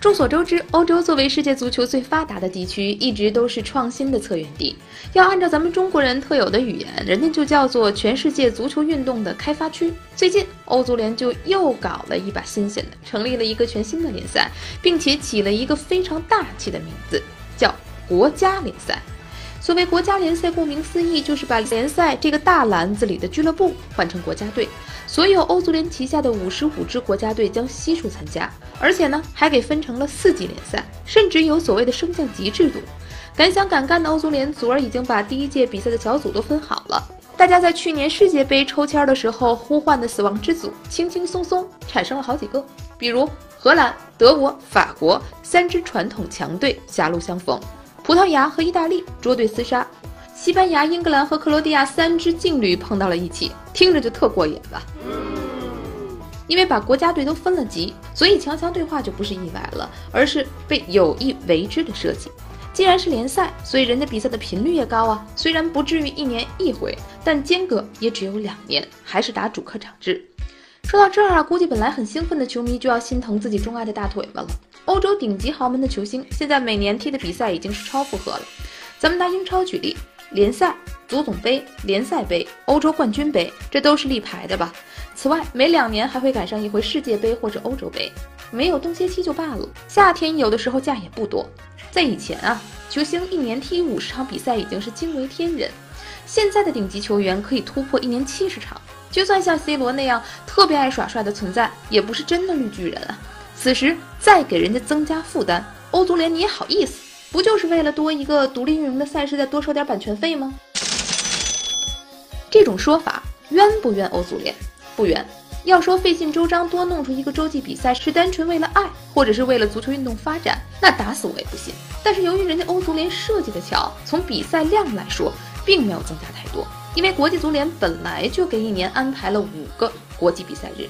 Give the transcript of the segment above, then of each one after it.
众所周知，欧洲作为世界足球最发达的地区，一直都是创新的策源地。要按照咱们中国人特有的语言，人家就叫做全世界足球运动的开发区。最近，欧足联就又搞了一把新鲜的，成立了一个全新的联赛，并且起了一个非常大气的名字，叫国家联赛。所谓国家联赛，顾名思义，就是把联赛这个大篮子里的俱乐部换成国家队。所有欧足联旗下的五十五支国家队将悉数参加，而且呢，还给分成了四级联赛，甚至有所谓的升降级制度。敢想敢干的欧足联昨儿已经把第一届比赛的小组都分好了。大家在去年世界杯抽签的时候呼唤的死亡之组，轻轻松松产生了好几个，比如荷兰、德国、法国三支传统强队狭路相逢，葡萄牙和意大利捉对厮杀。西班牙、英格兰和克罗地亚三支劲旅碰到了一起，听着就特过瘾吧。因为把国家队都分了级，所以强强对话就不是意外了，而是被有意为之的设计。既然是联赛，所以人家比赛的频率也高啊。虽然不至于一年一回，但间隔也只有两年，还是打主客场制。说到这儿啊，估计本来很兴奋的球迷就要心疼自己钟爱的大腿们了。欧洲顶级豪门的球星，现在每年踢的比赛已经是超负荷了。咱们拿英超举例。联赛、足总杯、联赛杯、欧洲冠军杯，这都是立牌的吧？此外，每两年还会赶上一回世界杯或者欧洲杯，没有冬歇期就罢了。夏天有的时候假也不多。在以前啊，球星一年踢五十场比赛已经是惊为天人，现在的顶级球员可以突破一年七十场。就算像 C 罗那样特别爱耍帅的存在，也不是真的绿巨人啊。此时再给人家增加负担，欧足联你也好意思？不就是为了多一个独立运营的赛事，再多收点版权费吗？这种说法冤不冤欧足联？不冤。要说费尽周章多弄出一个洲际比赛是单纯为了爱，或者是为了足球运动发展，那打死我也不信。但是由于人家欧足联设计的巧，从比赛量来说，并没有增加太多，因为国际足联本来就给一年安排了五个国际比赛日。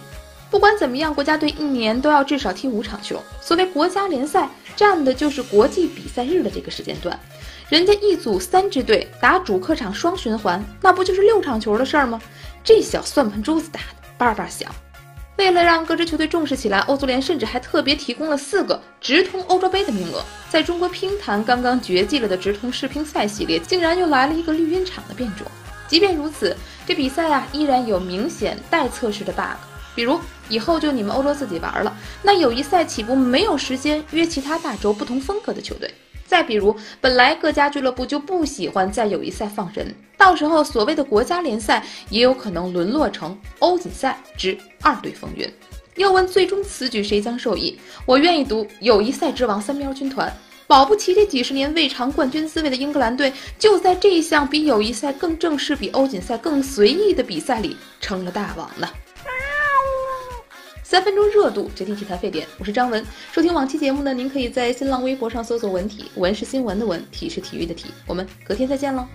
不管怎么样，国家队一年都要至少踢五场球。所谓国家联赛，占的就是国际比赛日的这个时间段。人家一组三支队打主客场双循环，那不就是六场球的事儿吗？这小算盘珠子打的叭叭响。为了让各支球队重视起来，欧足联甚至还特别提供了四个直通欧洲杯的名额。在中国乒坛刚刚绝迹了的直通世乒赛系列，竟然又来了一个绿茵场的变种。即便如此，这比赛啊依然有明显待测试的 bug。比如以后就你们欧洲自己玩了，那友谊赛岂不没有时间约其他大洲不同风格的球队。再比如，本来各家俱乐部就不喜欢在友谊赛放人，到时候所谓的国家联赛也有可能沦落成欧锦赛之二队风云。要问最终此举谁将受益，我愿意赌友谊赛之王三喵军团。保不齐这几十年未尝冠军滋味的英格兰队，就在这一项比友谊赛更正式、比欧锦赛更随意的比赛里成了大王呢。三分钟热度决定体坛沸点，我是张文。收听往期节目呢，您可以在新浪微博上搜索“文体”，文是新闻的文，体是体育的体。我们隔天再见喽。